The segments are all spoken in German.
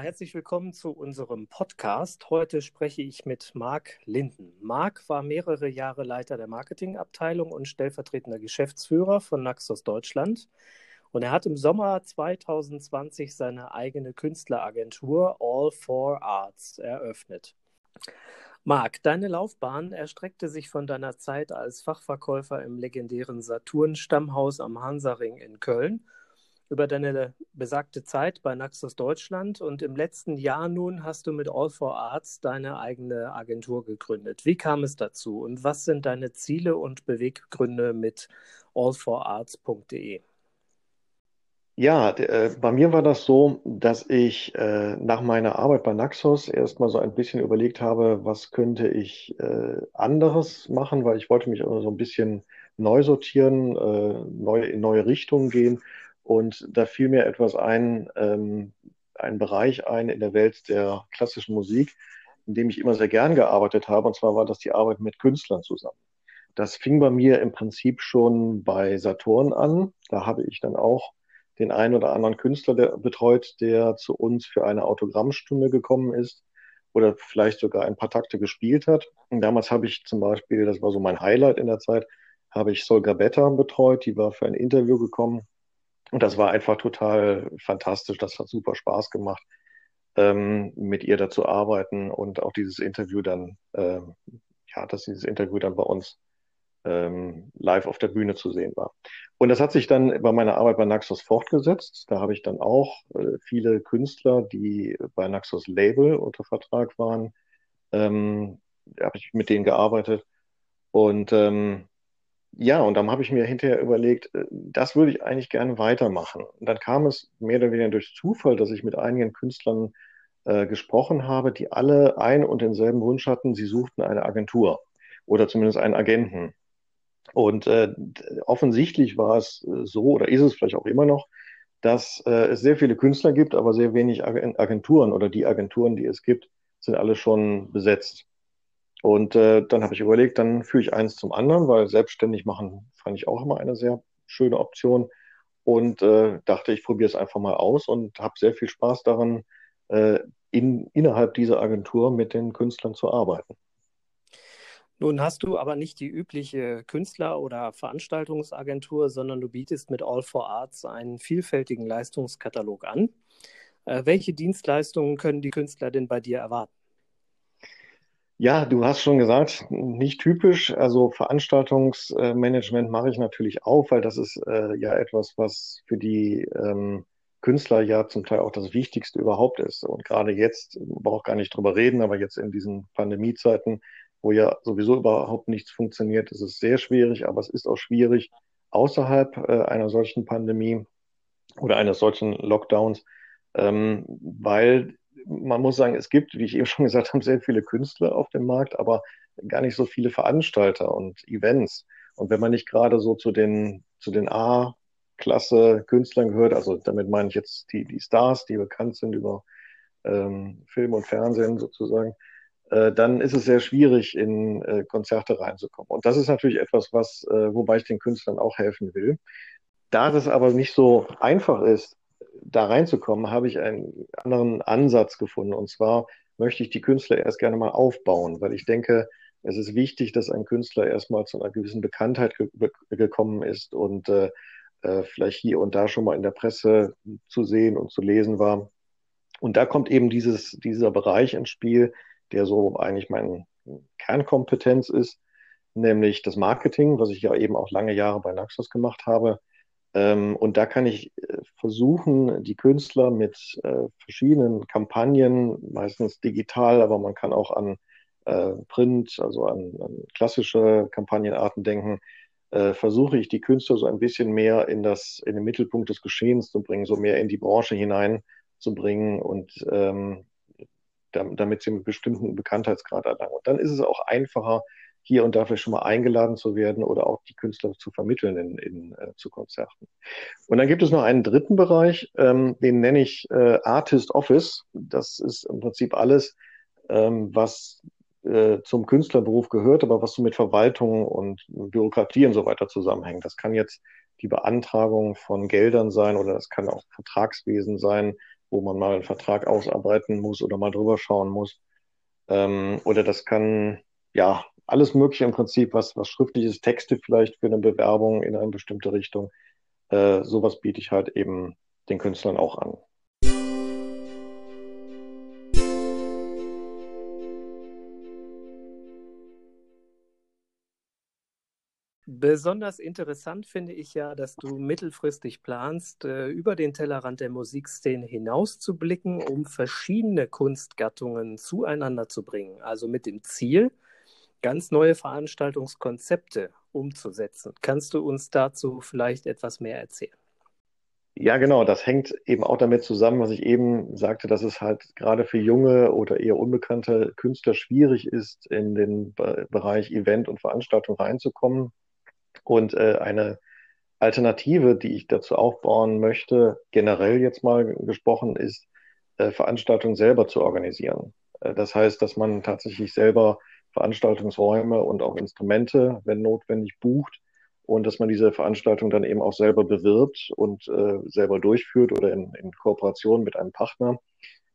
Herzlich willkommen zu unserem Podcast. Heute spreche ich mit Marc Linden. Marc war mehrere Jahre Leiter der Marketingabteilung und stellvertretender Geschäftsführer von Naxos Deutschland. Und er hat im Sommer 2020 seine eigene Künstleragentur All for Arts eröffnet. Marc, deine Laufbahn erstreckte sich von deiner Zeit als Fachverkäufer im legendären Saturn-Stammhaus am Hansaring in Köln über deine besagte Zeit bei Naxos Deutschland und im letzten Jahr nun hast du mit All for Arts deine eigene Agentur gegründet. Wie kam es dazu und was sind deine Ziele und Beweggründe mit allforarts.de? Ja, äh, bei mir war das so, dass ich äh, nach meiner Arbeit bei Naxos erstmal so ein bisschen überlegt habe, was könnte ich äh, anderes machen, weil ich wollte mich also so ein bisschen neu sortieren, neu, in neue Richtungen gehen und da fiel mir etwas ein, ähm, ein Bereich ein in der Welt der klassischen Musik, in dem ich immer sehr gern gearbeitet habe. Und zwar war das die Arbeit mit Künstlern zusammen. Das fing bei mir im Prinzip schon bei Saturn an. Da habe ich dann auch den einen oder anderen Künstler der, betreut, der zu uns für eine Autogrammstunde gekommen ist oder vielleicht sogar ein paar Takte gespielt hat. Und damals habe ich zum Beispiel, das war so mein Highlight in der Zeit, habe ich Solga Betta betreut. Die war für ein Interview gekommen und das war einfach total fantastisch. Das hat super Spaß gemacht, ähm, mit ihr da zu arbeiten und auch dieses Interview dann, ähm, ja, dass dieses Interview dann bei uns ähm, live auf der Bühne zu sehen war. Und das hat sich dann bei meiner Arbeit bei Naxos fortgesetzt. Da habe ich dann auch äh, viele Künstler, die bei Naxos Label unter Vertrag waren, ähm, habe ich mit denen gearbeitet. Und ähm, ja, und dann habe ich mir hinterher überlegt, äh, das würde ich eigentlich gerne weitermachen. Und dann kam es mehr oder weniger durch Zufall, dass ich mit einigen Künstlern äh, gesprochen habe, die alle ein und denselben Wunsch hatten, sie suchten eine Agentur oder zumindest einen Agenten. Und äh, offensichtlich war es äh, so, oder ist es vielleicht auch immer noch, dass äh, es sehr viele Künstler gibt, aber sehr wenig Agenturen oder die Agenturen, die es gibt, sind alle schon besetzt. Und äh, dann habe ich überlegt, dann führe ich eins zum anderen, weil selbstständig machen fand ich auch immer eine sehr schöne Option. Und äh, dachte, ich probiere es einfach mal aus und habe sehr viel Spaß daran, äh, in, innerhalb dieser Agentur mit den Künstlern zu arbeiten. Nun hast du aber nicht die übliche Künstler- oder Veranstaltungsagentur, sondern du bietest mit All for Arts einen vielfältigen Leistungskatalog an. Äh, welche Dienstleistungen können die Künstler denn bei dir erwarten? Ja, du hast schon gesagt, nicht typisch. Also Veranstaltungsmanagement mache ich natürlich auch, weil das ist äh, ja etwas, was für die ähm, Künstler ja zum Teil auch das Wichtigste überhaupt ist. Und gerade jetzt, brauche gar nicht drüber reden, aber jetzt in diesen Pandemiezeiten, wo ja sowieso überhaupt nichts funktioniert, ist es sehr schwierig, aber es ist auch schwierig außerhalb äh, einer solchen Pandemie oder eines solchen Lockdowns, ähm, weil man muss sagen, es gibt, wie ich eben schon gesagt habe, sehr viele Künstler auf dem Markt, aber gar nicht so viele Veranstalter und Events. Und wenn man nicht gerade so zu den, zu den A-Klasse Künstlern gehört, also damit meine ich jetzt die, die Stars, die bekannt sind über ähm, Film und Fernsehen sozusagen, äh, dann ist es sehr schwierig, in äh, Konzerte reinzukommen. Und das ist natürlich etwas, was, äh, wobei ich den Künstlern auch helfen will. Da das aber nicht so einfach ist, da reinzukommen, habe ich einen anderen Ansatz gefunden. Und zwar möchte ich die Künstler erst gerne mal aufbauen, weil ich denke, es ist wichtig, dass ein Künstler erstmal zu einer gewissen Bekanntheit ge gekommen ist und äh, äh, vielleicht hier und da schon mal in der Presse zu sehen und zu lesen war. Und da kommt eben dieses, dieser Bereich ins Spiel, der so eigentlich meine Kernkompetenz ist, nämlich das Marketing, was ich ja eben auch lange Jahre bei Naxos gemacht habe. Ähm, und da kann ich äh, versuchen, die Künstler mit äh, verschiedenen Kampagnen, meistens digital, aber man kann auch an äh, Print, also an, an klassische Kampagnenarten denken, versuche ich die Künstler so ein bisschen mehr in das, in den Mittelpunkt des Geschehens zu bringen, so mehr in die Branche hinein zu bringen und ähm, damit sie einen bestimmten Bekanntheitsgrad erlangen. Und dann ist es auch einfacher, hier und da vielleicht schon mal eingeladen zu werden oder auch die Künstler zu vermitteln in, in, äh, zu Konzerten. Und dann gibt es noch einen dritten Bereich, ähm, den nenne ich äh, Artist Office. Das ist im Prinzip alles, ähm, was äh, zum Künstlerberuf gehört, aber was so mit Verwaltung und Bürokratie und so weiter zusammenhängt. Das kann jetzt die Beantragung von Geldern sein oder das kann auch Vertragswesen sein, wo man mal einen Vertrag ausarbeiten muss oder mal drüber schauen muss. Ähm, oder das kann, ja, alles Mögliche im Prinzip, was, was schriftliches Texte vielleicht für eine Bewerbung in eine bestimmte Richtung. Äh, sowas biete ich halt eben den Künstlern auch an. Besonders interessant finde ich ja, dass du mittelfristig planst, äh, über den Tellerrand der Musikszene hinauszublicken, um verschiedene Kunstgattungen zueinander zu bringen. Also mit dem Ziel, ganz neue Veranstaltungskonzepte umzusetzen. Kannst du uns dazu vielleicht etwas mehr erzählen? Ja, genau. Das hängt eben auch damit zusammen, was ich eben sagte, dass es halt gerade für junge oder eher unbekannte Künstler schwierig ist, in den Bereich Event und Veranstaltung reinzukommen. Und äh, eine Alternative, die ich dazu aufbauen möchte, generell jetzt mal gesprochen, ist, äh, Veranstaltungen selber zu organisieren. Äh, das heißt, dass man tatsächlich selber Veranstaltungsräume und auch Instrumente, wenn notwendig, bucht und dass man diese Veranstaltung dann eben auch selber bewirbt und äh, selber durchführt oder in, in Kooperation mit einem Partner.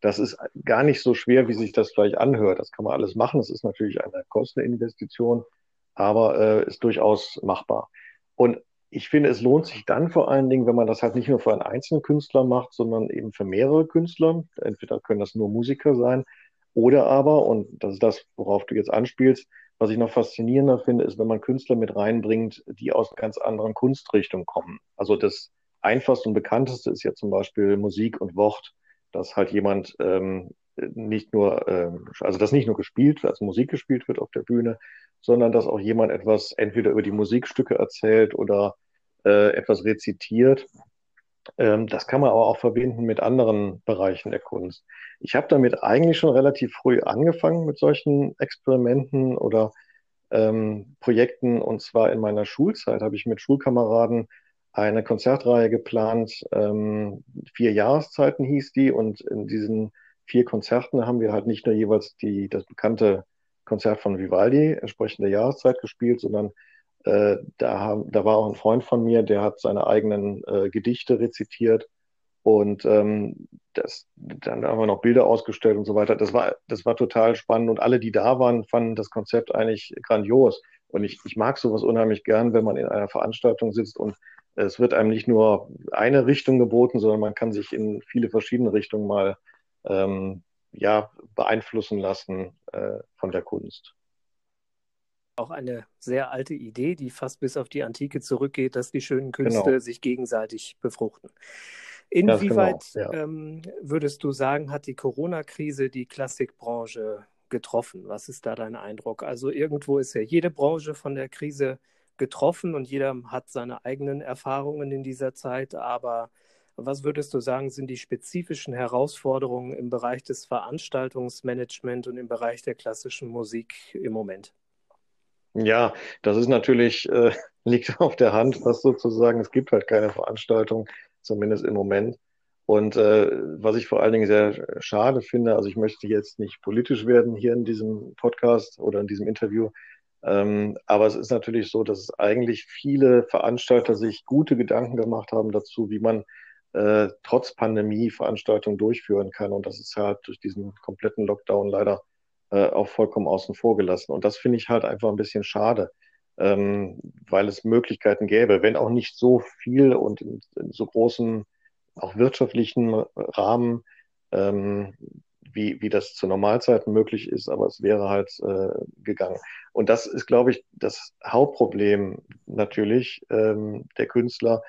Das ist gar nicht so schwer, wie sich das vielleicht anhört. Das kann man alles machen. Das ist natürlich eine Kosteninvestition, aber äh, ist durchaus machbar. Und ich finde, es lohnt sich dann vor allen Dingen, wenn man das halt nicht nur für einen einzelnen Künstler macht, sondern eben für mehrere Künstler. Entweder können das nur Musiker sein oder aber, und das ist das, worauf du jetzt anspielst, was ich noch faszinierender finde, ist, wenn man Künstler mit reinbringt, die aus ganz anderen Kunstrichtung kommen. Also das einfachste und bekannteste ist ja zum Beispiel Musik und Wort, dass halt jemand ähm, nicht nur, äh, also dass nicht nur gespielt, als Musik gespielt wird auf der Bühne, sondern dass auch jemand etwas entweder über die Musikstücke erzählt oder äh, etwas rezitiert. Ähm, das kann man aber auch verbinden mit anderen Bereichen der Kunst. Ich habe damit eigentlich schon relativ früh angefangen mit solchen Experimenten oder ähm, Projekten. Und zwar in meiner Schulzeit habe ich mit Schulkameraden eine Konzertreihe geplant. Ähm, vier Jahreszeiten hieß die. Und in diesen vier Konzerten haben wir halt nicht nur jeweils die, das bekannte Konzert von Vivaldi, entsprechend der Jahreszeit gespielt, sondern da, haben, da war auch ein Freund von mir, der hat seine eigenen äh, Gedichte rezitiert und ähm, das, dann haben wir noch Bilder ausgestellt und so weiter. Das war, das war total spannend und alle, die da waren, fanden das Konzept eigentlich grandios. Und ich, ich mag sowas unheimlich gern, wenn man in einer Veranstaltung sitzt und es wird einem nicht nur eine Richtung geboten, sondern man kann sich in viele verschiedene Richtungen mal ähm, ja, beeinflussen lassen äh, von der Kunst. Auch eine sehr alte Idee, die fast bis auf die Antike zurückgeht, dass die schönen Künste genau. sich gegenseitig befruchten. Inwieweit genau, ja. ähm, würdest du sagen, hat die Corona-Krise die Klassikbranche getroffen? Was ist da dein Eindruck? Also irgendwo ist ja jede Branche von der Krise getroffen und jeder hat seine eigenen Erfahrungen in dieser Zeit, aber was würdest du sagen, sind die spezifischen Herausforderungen im Bereich des Veranstaltungsmanagements und im Bereich der klassischen Musik im Moment? Ja, das ist natürlich, äh, liegt auf der Hand, was sozusagen, es gibt halt keine Veranstaltung, zumindest im Moment. Und äh, was ich vor allen Dingen sehr schade finde, also ich möchte jetzt nicht politisch werden hier in diesem Podcast oder in diesem Interview, ähm, aber es ist natürlich so, dass es eigentlich viele Veranstalter sich gute Gedanken gemacht haben dazu, wie man äh, trotz Pandemie Veranstaltungen durchführen kann. Und das ist halt durch diesen kompletten Lockdown leider äh, auch vollkommen außen vor gelassen. Und das finde ich halt einfach ein bisschen schade, ähm, weil es Möglichkeiten gäbe, wenn auch nicht so viel und in, in so großen, auch wirtschaftlichen Rahmen, ähm, wie, wie das zu Normalzeiten möglich ist, aber es wäre halt äh, gegangen. Und das ist, glaube ich, das Hauptproblem natürlich ähm, der Künstler.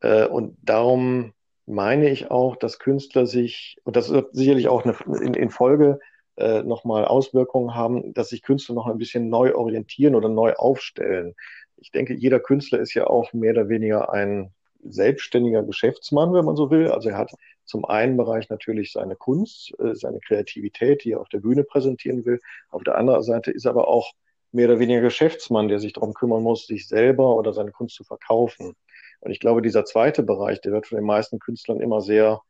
Äh, und darum meine ich auch, dass Künstler sich, und das wird sicherlich auch eine, in, in Folge äh, nochmal Auswirkungen haben, dass sich Künstler noch ein bisschen neu orientieren oder neu aufstellen. Ich denke, jeder Künstler ist ja auch mehr oder weniger ein selbstständiger Geschäftsmann, wenn man so will. Also er hat zum einen Bereich natürlich seine Kunst, äh, seine Kreativität, die er auf der Bühne präsentieren will. Auf der anderen Seite ist er aber auch mehr oder weniger Geschäftsmann, der sich darum kümmern muss, sich selber oder seine Kunst zu verkaufen. Und ich glaube, dieser zweite Bereich, der wird von den meisten Künstlern immer sehr,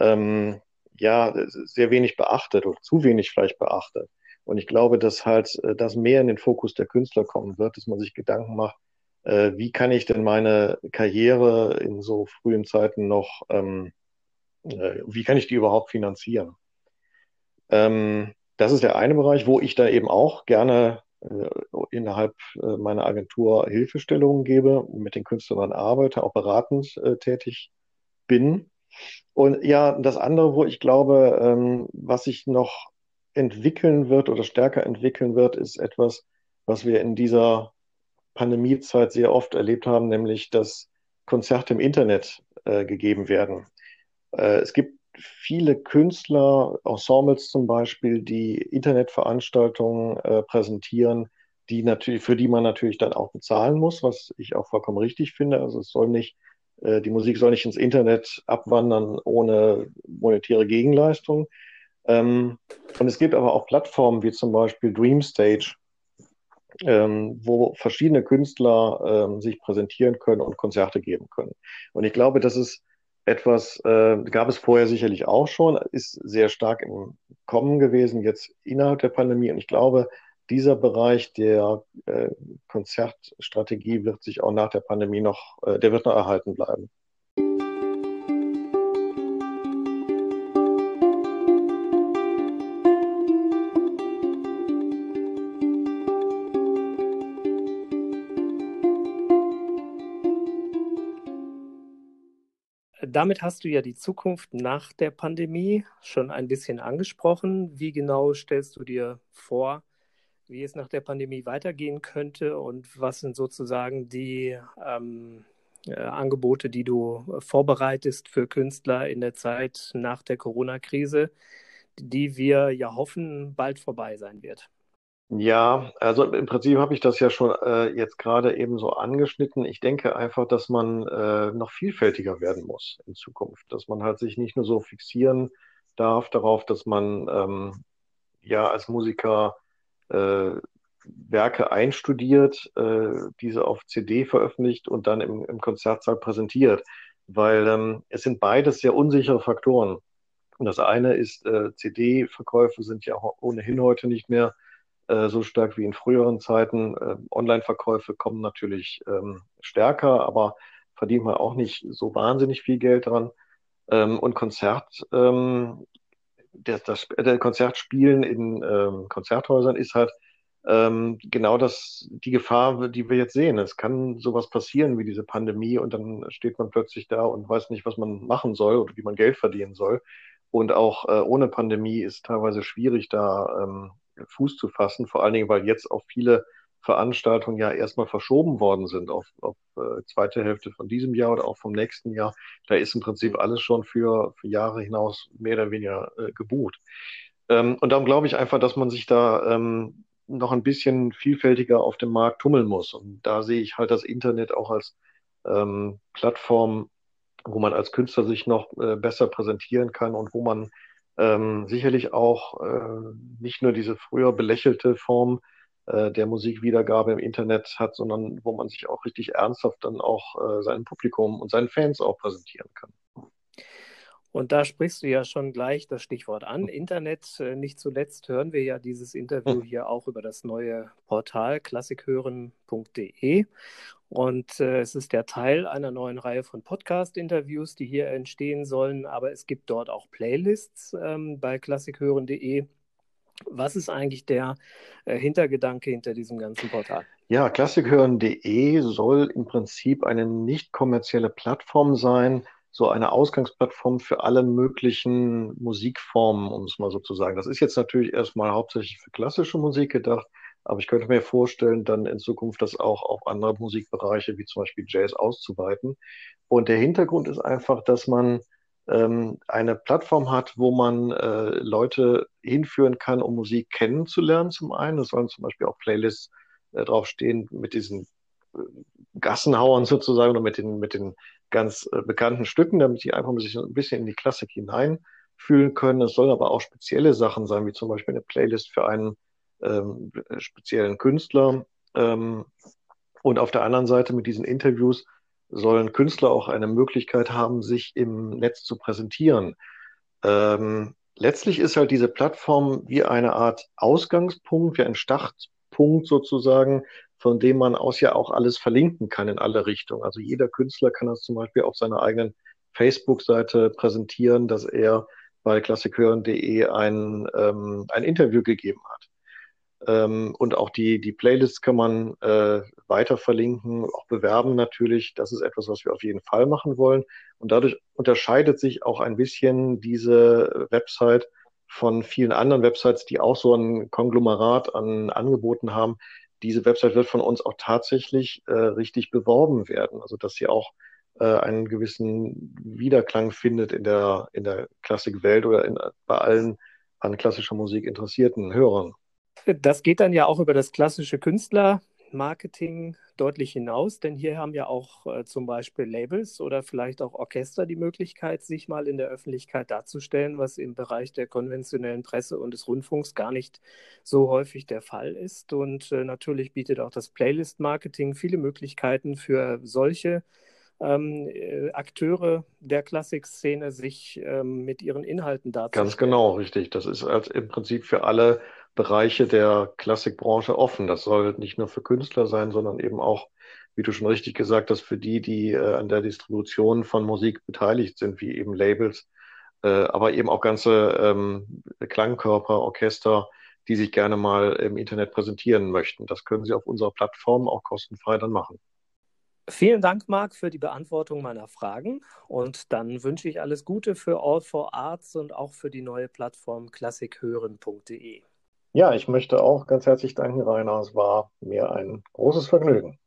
ähm, ja, sehr wenig beachtet oder zu wenig vielleicht beachtet. Und ich glaube, dass halt äh, das mehr in den Fokus der Künstler kommen wird, dass man sich Gedanken macht, äh, wie kann ich denn meine Karriere in so frühen Zeiten noch ähm, äh, wie kann ich die überhaupt finanzieren? Ähm, das ist der eine Bereich, wo ich da eben auch gerne äh, innerhalb äh, meiner Agentur Hilfestellungen gebe, mit den Künstlern arbeite, auch beratend äh, tätig bin. Und ja, das andere, wo ich glaube, ähm, was sich noch entwickeln wird oder stärker entwickeln wird, ist etwas, was wir in dieser Pandemiezeit sehr oft erlebt haben, nämlich dass Konzerte im Internet äh, gegeben werden. Äh, es gibt viele Künstler, Ensembles zum Beispiel, die Internetveranstaltungen äh, präsentieren, die natürlich, für die man natürlich dann auch bezahlen muss, was ich auch vollkommen richtig finde. Also es soll nicht, die Musik soll nicht ins Internet abwandern ohne monetäre Gegenleistung. Ähm, und es gibt aber auch Plattformen wie zum Beispiel DreamStage, ähm, wo verschiedene Künstler ähm, sich präsentieren können und Konzerte geben können. Und ich glaube, das ist etwas, äh, gab es vorher sicherlich auch schon, ist sehr stark im Kommen gewesen, jetzt innerhalb der Pandemie. Und ich glaube, dieser Bereich der äh, Konzertstrategie wird sich auch nach der Pandemie noch, äh, der wird noch erhalten bleiben. damit hast du ja die Zukunft nach der Pandemie schon ein bisschen angesprochen. Wie genau stellst du dir vor, wie es nach der Pandemie weitergehen könnte und was sind sozusagen die ähm, äh, Angebote, die du vorbereitest für Künstler in der Zeit nach der Corona-Krise, die wir ja hoffen, bald vorbei sein wird? Ja, also im Prinzip habe ich das ja schon äh, jetzt gerade eben so angeschnitten. Ich denke einfach, dass man äh, noch vielfältiger werden muss in Zukunft, dass man halt sich nicht nur so fixieren darf darauf, dass man ähm, ja als Musiker Werke einstudiert, äh, diese auf CD veröffentlicht und dann im, im Konzertsaal präsentiert, weil ähm, es sind beides sehr unsichere Faktoren. Und das eine ist, äh, CD-Verkäufe sind ja ohnehin heute nicht mehr äh, so stark wie in früheren Zeiten. Äh, Online-Verkäufe kommen natürlich ähm, stärker, aber verdient man auch nicht so wahnsinnig viel Geld dran. Ähm, und Konzert, ähm, der, das, der Konzertspielen in ähm, Konzerthäusern ist halt ähm, genau das, die Gefahr, die wir jetzt sehen. Es kann sowas passieren wie diese Pandemie und dann steht man plötzlich da und weiß nicht, was man machen soll oder wie man Geld verdienen soll. Und auch äh, ohne Pandemie ist teilweise schwierig, da ähm, Fuß zu fassen, vor allen Dingen, weil jetzt auch viele Veranstaltungen ja erstmal verschoben worden sind auf, auf äh, zweite Hälfte von diesem Jahr oder auch vom nächsten Jahr. Da ist im Prinzip alles schon für, für Jahre hinaus mehr oder weniger äh, gebucht. Ähm, und darum glaube ich einfach, dass man sich da ähm, noch ein bisschen vielfältiger auf dem Markt tummeln muss. Und da sehe ich halt das Internet auch als ähm, Plattform, wo man als Künstler sich noch äh, besser präsentieren kann und wo man ähm, sicherlich auch äh, nicht nur diese früher belächelte Form äh, der Musikwiedergabe im Internet hat, sondern wo man sich auch richtig ernsthaft dann auch äh, seinem Publikum und seinen Fans auch präsentieren kann. Und da sprichst du ja schon gleich das Stichwort an. Internet, äh, nicht zuletzt hören wir ja dieses Interview hier auch über das neue Portal klassikhören.de. Und äh, es ist der Teil einer neuen Reihe von Podcast-Interviews, die hier entstehen sollen. Aber es gibt dort auch Playlists ähm, bei klassikhören.de. Was ist eigentlich der äh, Hintergedanke hinter diesem ganzen Portal? Ja, klassikhören.de soll im Prinzip eine nicht kommerzielle Plattform sein, so eine Ausgangsplattform für alle möglichen Musikformen, um es mal so zu sagen. Das ist jetzt natürlich erstmal hauptsächlich für klassische Musik gedacht, aber ich könnte mir vorstellen, dann in Zukunft das auch auf andere Musikbereiche wie zum Beispiel Jazz auszuweiten. Und der Hintergrund ist einfach, dass man ähm, eine Plattform hat, wo man äh, Leute hinführen kann, um Musik kennenzulernen zum einen. Es sollen zum Beispiel auch Playlists äh, draufstehen mit diesen äh, Gassenhauern sozusagen oder mit den, mit den ganz äh, bekannten Stücken, damit sie einfach sich ein bisschen in die Klassik hineinfühlen können. Es sollen aber auch spezielle Sachen sein, wie zum Beispiel eine Playlist für einen ähm, speziellen Künstler. Ähm, und auf der anderen Seite mit diesen Interviews sollen Künstler auch eine Möglichkeit haben, sich im Netz zu präsentieren. Ähm, letztlich ist halt diese Plattform wie eine Art Ausgangspunkt, wie ein Startpunkt sozusagen von dem man aus ja auch alles verlinken kann in alle Richtungen. Also jeder Künstler kann das zum Beispiel auf seiner eigenen Facebook-Seite präsentieren, dass er bei klassikhören.de ein, ähm, ein Interview gegeben hat. Ähm, und auch die, die Playlists kann man äh, weiter verlinken, auch bewerben natürlich. Das ist etwas, was wir auf jeden Fall machen wollen. Und dadurch unterscheidet sich auch ein bisschen diese Website von vielen anderen Websites, die auch so ein Konglomerat an Angeboten haben. Diese Website wird von uns auch tatsächlich äh, richtig beworben werden, also dass sie auch äh, einen gewissen Wiederklang findet in der, in der Klassikwelt oder in, bei allen an klassischer Musik interessierten Hörern. Das geht dann ja auch über das klassische Künstlermarketing deutlich hinaus, denn hier haben ja auch äh, zum Beispiel Labels oder vielleicht auch Orchester die Möglichkeit, sich mal in der Öffentlichkeit darzustellen, was im Bereich der konventionellen Presse und des Rundfunks gar nicht so häufig der Fall ist. Und äh, natürlich bietet auch das Playlist-Marketing viele Möglichkeiten für solche ähm, äh, Akteure der Klassikszene sich ähm, mit ihren Inhalten darzustellen. Ganz genau, richtig. Das ist als im Prinzip für alle Bereiche der Klassikbranche offen. Das soll nicht nur für Künstler sein, sondern eben auch, wie du schon richtig gesagt hast, für die, die äh, an der Distribution von Musik beteiligt sind, wie eben Labels, äh, aber eben auch ganze ähm, Klangkörper, Orchester, die sich gerne mal im Internet präsentieren möchten. Das können sie auf unserer Plattform auch kostenfrei dann machen. Vielen Dank, Marc, für die Beantwortung meiner Fragen. Und dann wünsche ich alles Gute für All for Arts und auch für die neue Plattform klassikhören.de. Ja, ich möchte auch ganz herzlich danken, Rainer. Es war mir ein großes Vergnügen.